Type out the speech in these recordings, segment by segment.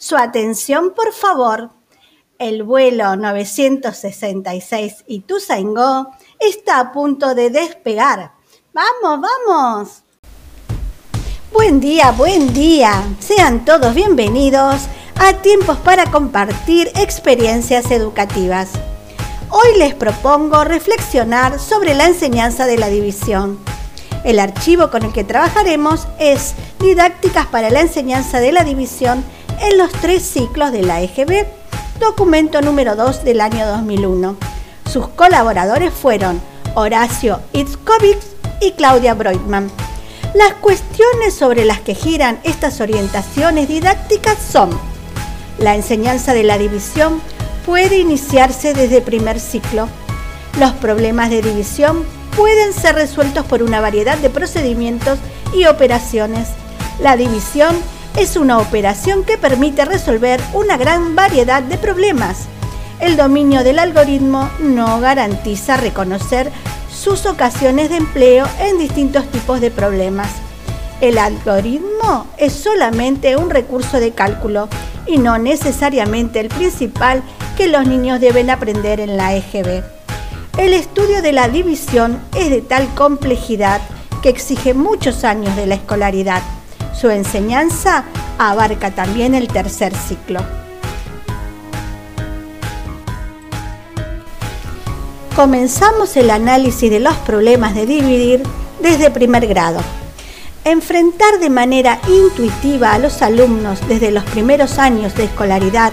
Su atención, por favor. El vuelo 966 Ituzaingó está a punto de despegar. ¡Vamos, vamos! Buen día, buen día. Sean todos bienvenidos a Tiempos para compartir experiencias educativas. Hoy les propongo reflexionar sobre la enseñanza de la división. El archivo con el que trabajaremos es Didácticas para la enseñanza de la división en los tres ciclos de la EGB, documento número 2 del año 2001. Sus colaboradores fueron Horacio Itzkovic y Claudia Breutmann. Las cuestiones sobre las que giran estas orientaciones didácticas son la enseñanza de la división puede iniciarse desde primer ciclo. Los problemas de división pueden ser resueltos por una variedad de procedimientos y operaciones. La división es una operación que permite resolver una gran variedad de problemas. El dominio del algoritmo no garantiza reconocer sus ocasiones de empleo en distintos tipos de problemas. El algoritmo es solamente un recurso de cálculo y no necesariamente el principal que los niños deben aprender en la EGB. El estudio de la división es de tal complejidad que exige muchos años de la escolaridad. Su enseñanza abarca también el tercer ciclo. Comenzamos el análisis de los problemas de dividir desde primer grado. Enfrentar de manera intuitiva a los alumnos desde los primeros años de escolaridad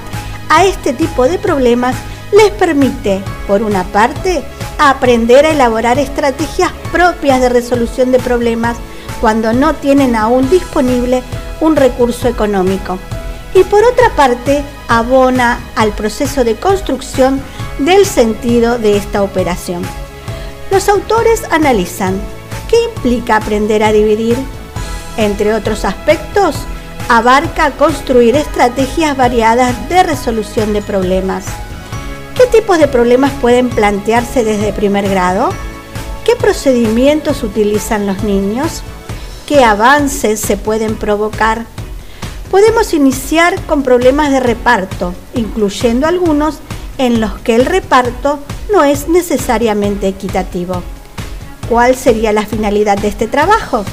a este tipo de problemas les permite, por una parte, aprender a elaborar estrategias propias de resolución de problemas cuando no tienen aún disponible un recurso económico. Y por otra parte, abona al proceso de construcción del sentido de esta operación. Los autores analizan qué implica aprender a dividir. Entre otros aspectos, abarca construir estrategias variadas de resolución de problemas. ¿Qué tipos de problemas pueden plantearse desde primer grado? ¿Qué procedimientos utilizan los niños? ¿Qué avances se pueden provocar? Podemos iniciar con problemas de reparto, incluyendo algunos en los que el reparto no es necesariamente equitativo. ¿Cuál sería la finalidad de este trabajo?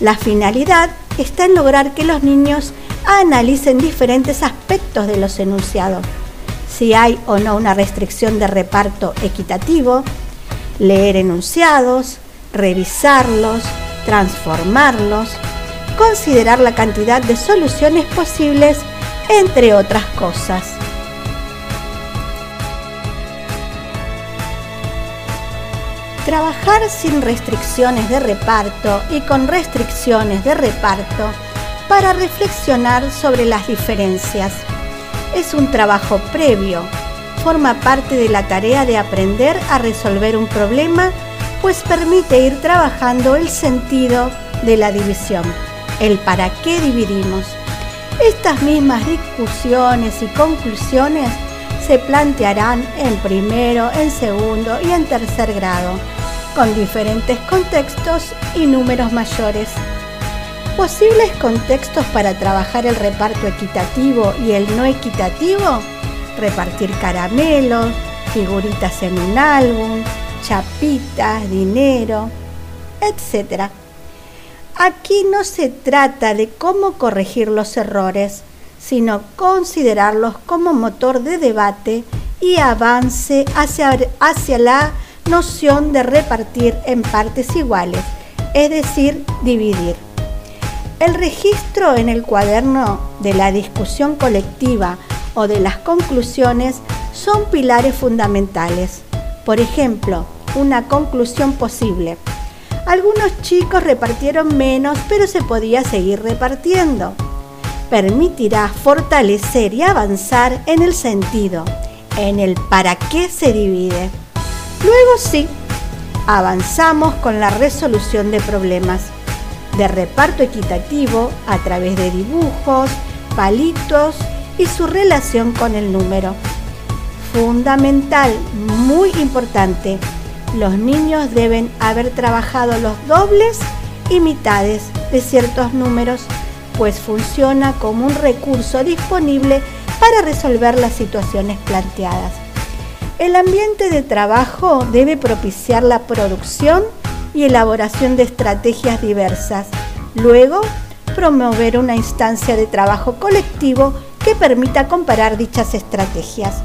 La finalidad está en lograr que los niños analicen diferentes aspectos de los enunciados, si hay o no una restricción de reparto equitativo, leer enunciados, revisarlos, transformarlos, considerar la cantidad de soluciones posibles, entre otras cosas. Trabajar sin restricciones de reparto y con restricciones de reparto para reflexionar sobre las diferencias. Es un trabajo previo, forma parte de la tarea de aprender a resolver un problema, pues permite ir trabajando el sentido de la división, el para qué dividimos. Estas mismas discusiones y conclusiones se plantearán en primero, en segundo y en tercer grado con diferentes contextos y números mayores. Posibles contextos para trabajar el reparto equitativo y el no equitativo, repartir caramelos, figuritas en un álbum, chapitas, dinero, etc. Aquí no se trata de cómo corregir los errores, sino considerarlos como motor de debate y avance hacia, hacia la noción de repartir en partes iguales, es decir, dividir. El registro en el cuaderno de la discusión colectiva o de las conclusiones son pilares fundamentales. Por ejemplo, una conclusión posible. Algunos chicos repartieron menos, pero se podía seguir repartiendo. Permitirá fortalecer y avanzar en el sentido, en el para qué se divide. Luego sí, avanzamos con la resolución de problemas de reparto equitativo a través de dibujos, palitos y su relación con el número. Fundamental, muy importante, los niños deben haber trabajado los dobles y mitades de ciertos números, pues funciona como un recurso disponible para resolver las situaciones planteadas. El ambiente de trabajo debe propiciar la producción y elaboración de estrategias diversas. Luego, promover una instancia de trabajo colectivo que permita comparar dichas estrategias.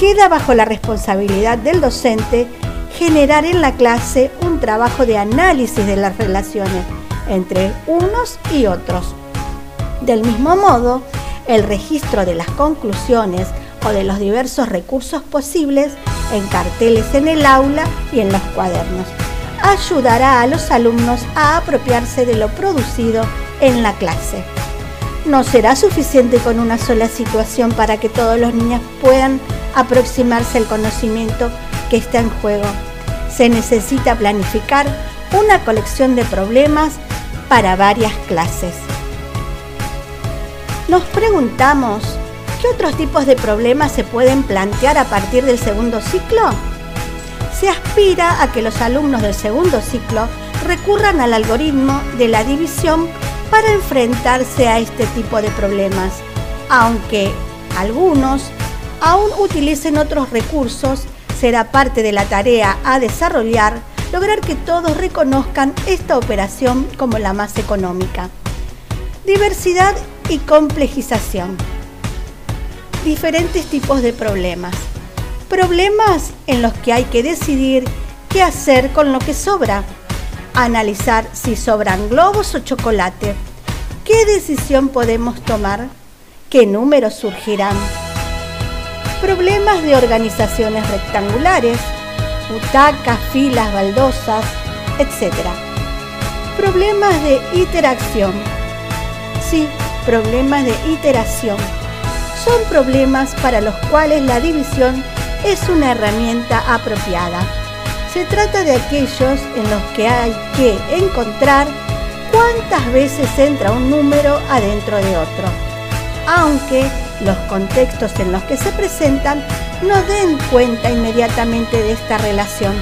Queda bajo la responsabilidad del docente generar en la clase un trabajo de análisis de las relaciones entre unos y otros. Del mismo modo, el registro de las conclusiones o de los diversos recursos posibles en carteles en el aula y en los cuadernos ayudará a los alumnos a apropiarse de lo producido en la clase. No será suficiente con una sola situación para que todos los niños puedan aproximarse al conocimiento que está en juego. Se necesita planificar una colección de problemas para varias clases. Nos preguntamos, ¿qué otros tipos de problemas se pueden plantear a partir del segundo ciclo? Se aspira a que los alumnos del segundo ciclo recurran al algoritmo de la división para enfrentarse a este tipo de problemas, aunque algunos aún utilicen otros recursos, será parte de la tarea a desarrollar lograr que todos reconozcan esta operación como la más económica. Diversidad y complejización. Diferentes tipos de problemas. Problemas en los que hay que decidir qué hacer con lo que sobra. Analizar si sobran globos o chocolate. ¿Qué decisión podemos tomar? ¿Qué números surgirán? Problemas de organizaciones rectangulares butacas, filas, baldosas, etc. Problemas de interacción. Sí, problemas de iteración. Son problemas para los cuales la división es una herramienta apropiada. Se trata de aquellos en los que hay que encontrar cuántas veces entra un número adentro de otro, aunque los contextos en los que se presentan no den cuenta inmediatamente de esta relación.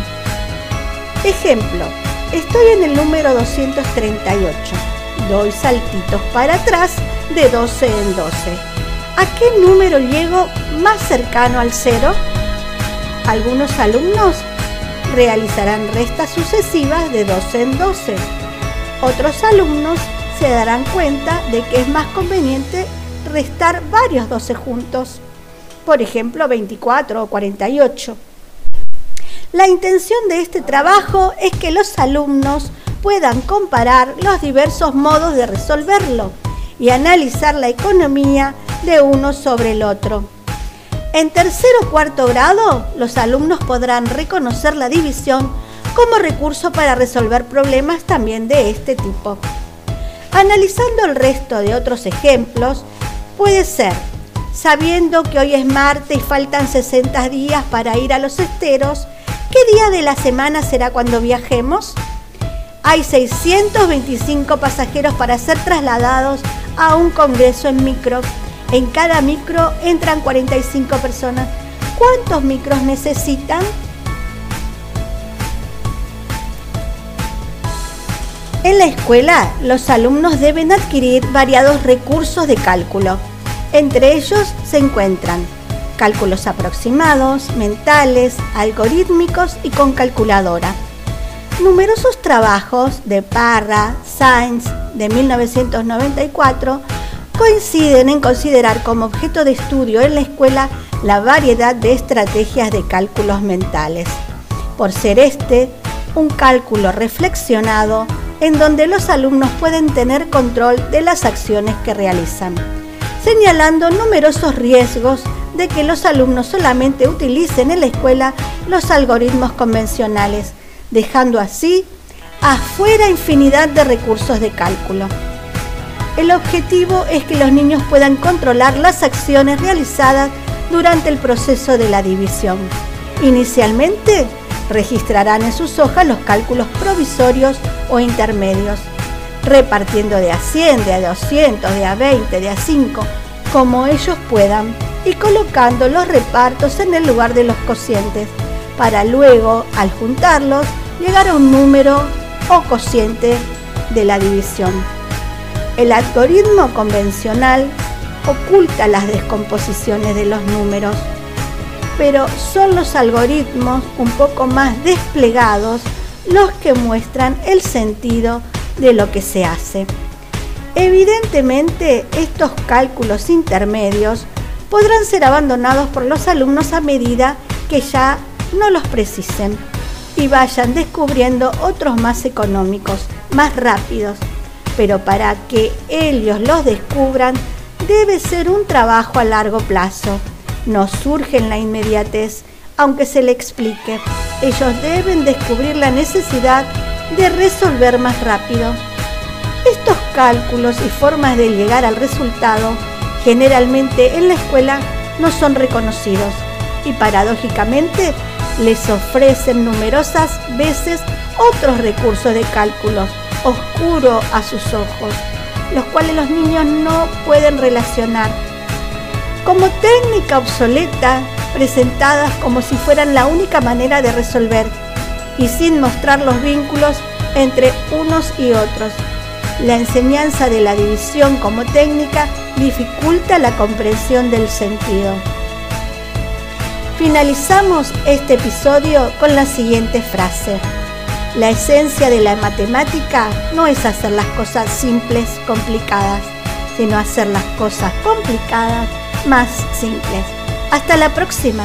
Ejemplo, estoy en el número 238. Doy saltitos para atrás de 12 en 12. ¿A qué número llego más cercano al cero? Algunos alumnos realizarán restas sucesivas de 12 en 12. Otros alumnos se darán cuenta de que es más conveniente restar varios 12 juntos por ejemplo 24 o 48. La intención de este trabajo es que los alumnos puedan comparar los diversos modos de resolverlo y analizar la economía de uno sobre el otro. En tercer o cuarto grado, los alumnos podrán reconocer la división como recurso para resolver problemas también de este tipo. Analizando el resto de otros ejemplos, puede ser sabiendo que hoy es martes y faltan 60 días para ir a los esteros, ¿qué día de la semana será cuando viajemos? Hay 625 pasajeros para ser trasladados a un congreso en micro. En cada micro entran 45 personas. ¿Cuántos micros necesitan? En la escuela, los alumnos deben adquirir variados recursos de cálculo entre ellos se encuentran cálculos aproximados, mentales, algorítmicos y con calculadora. Numerosos trabajos de Parra, Sainz, de 1994, coinciden en considerar como objeto de estudio en la escuela la variedad de estrategias de cálculos mentales, por ser este un cálculo reflexionado en donde los alumnos pueden tener control de las acciones que realizan señalando numerosos riesgos de que los alumnos solamente utilicen en la escuela los algoritmos convencionales, dejando así afuera infinidad de recursos de cálculo. El objetivo es que los niños puedan controlar las acciones realizadas durante el proceso de la división. Inicialmente, registrarán en sus hojas los cálculos provisorios o intermedios repartiendo de a 100, de a 200, de a 20, de a 5, como ellos puedan, y colocando los repartos en el lugar de los cocientes, para luego, al juntarlos, llegar a un número o cociente de la división. El algoritmo convencional oculta las descomposiciones de los números, pero son los algoritmos un poco más desplegados los que muestran el sentido de lo que se hace. Evidentemente, estos cálculos intermedios podrán ser abandonados por los alumnos a medida que ya no los precisen y vayan descubriendo otros más económicos, más rápidos. Pero para que ellos los descubran, debe ser un trabajo a largo plazo. No surge en la inmediatez, aunque se le explique. Ellos deben descubrir la necesidad de resolver más rápido. Estos cálculos y formas de llegar al resultado generalmente en la escuela no son reconocidos y paradójicamente les ofrecen numerosas veces otros recursos de cálculo oscuro a sus ojos, los cuales los niños no pueden relacionar. Como técnica obsoleta, presentadas como si fueran la única manera de resolver y sin mostrar los vínculos entre unos y otros. La enseñanza de la división como técnica dificulta la comprensión del sentido. Finalizamos este episodio con la siguiente frase. La esencia de la matemática no es hacer las cosas simples complicadas, sino hacer las cosas complicadas más simples. Hasta la próxima.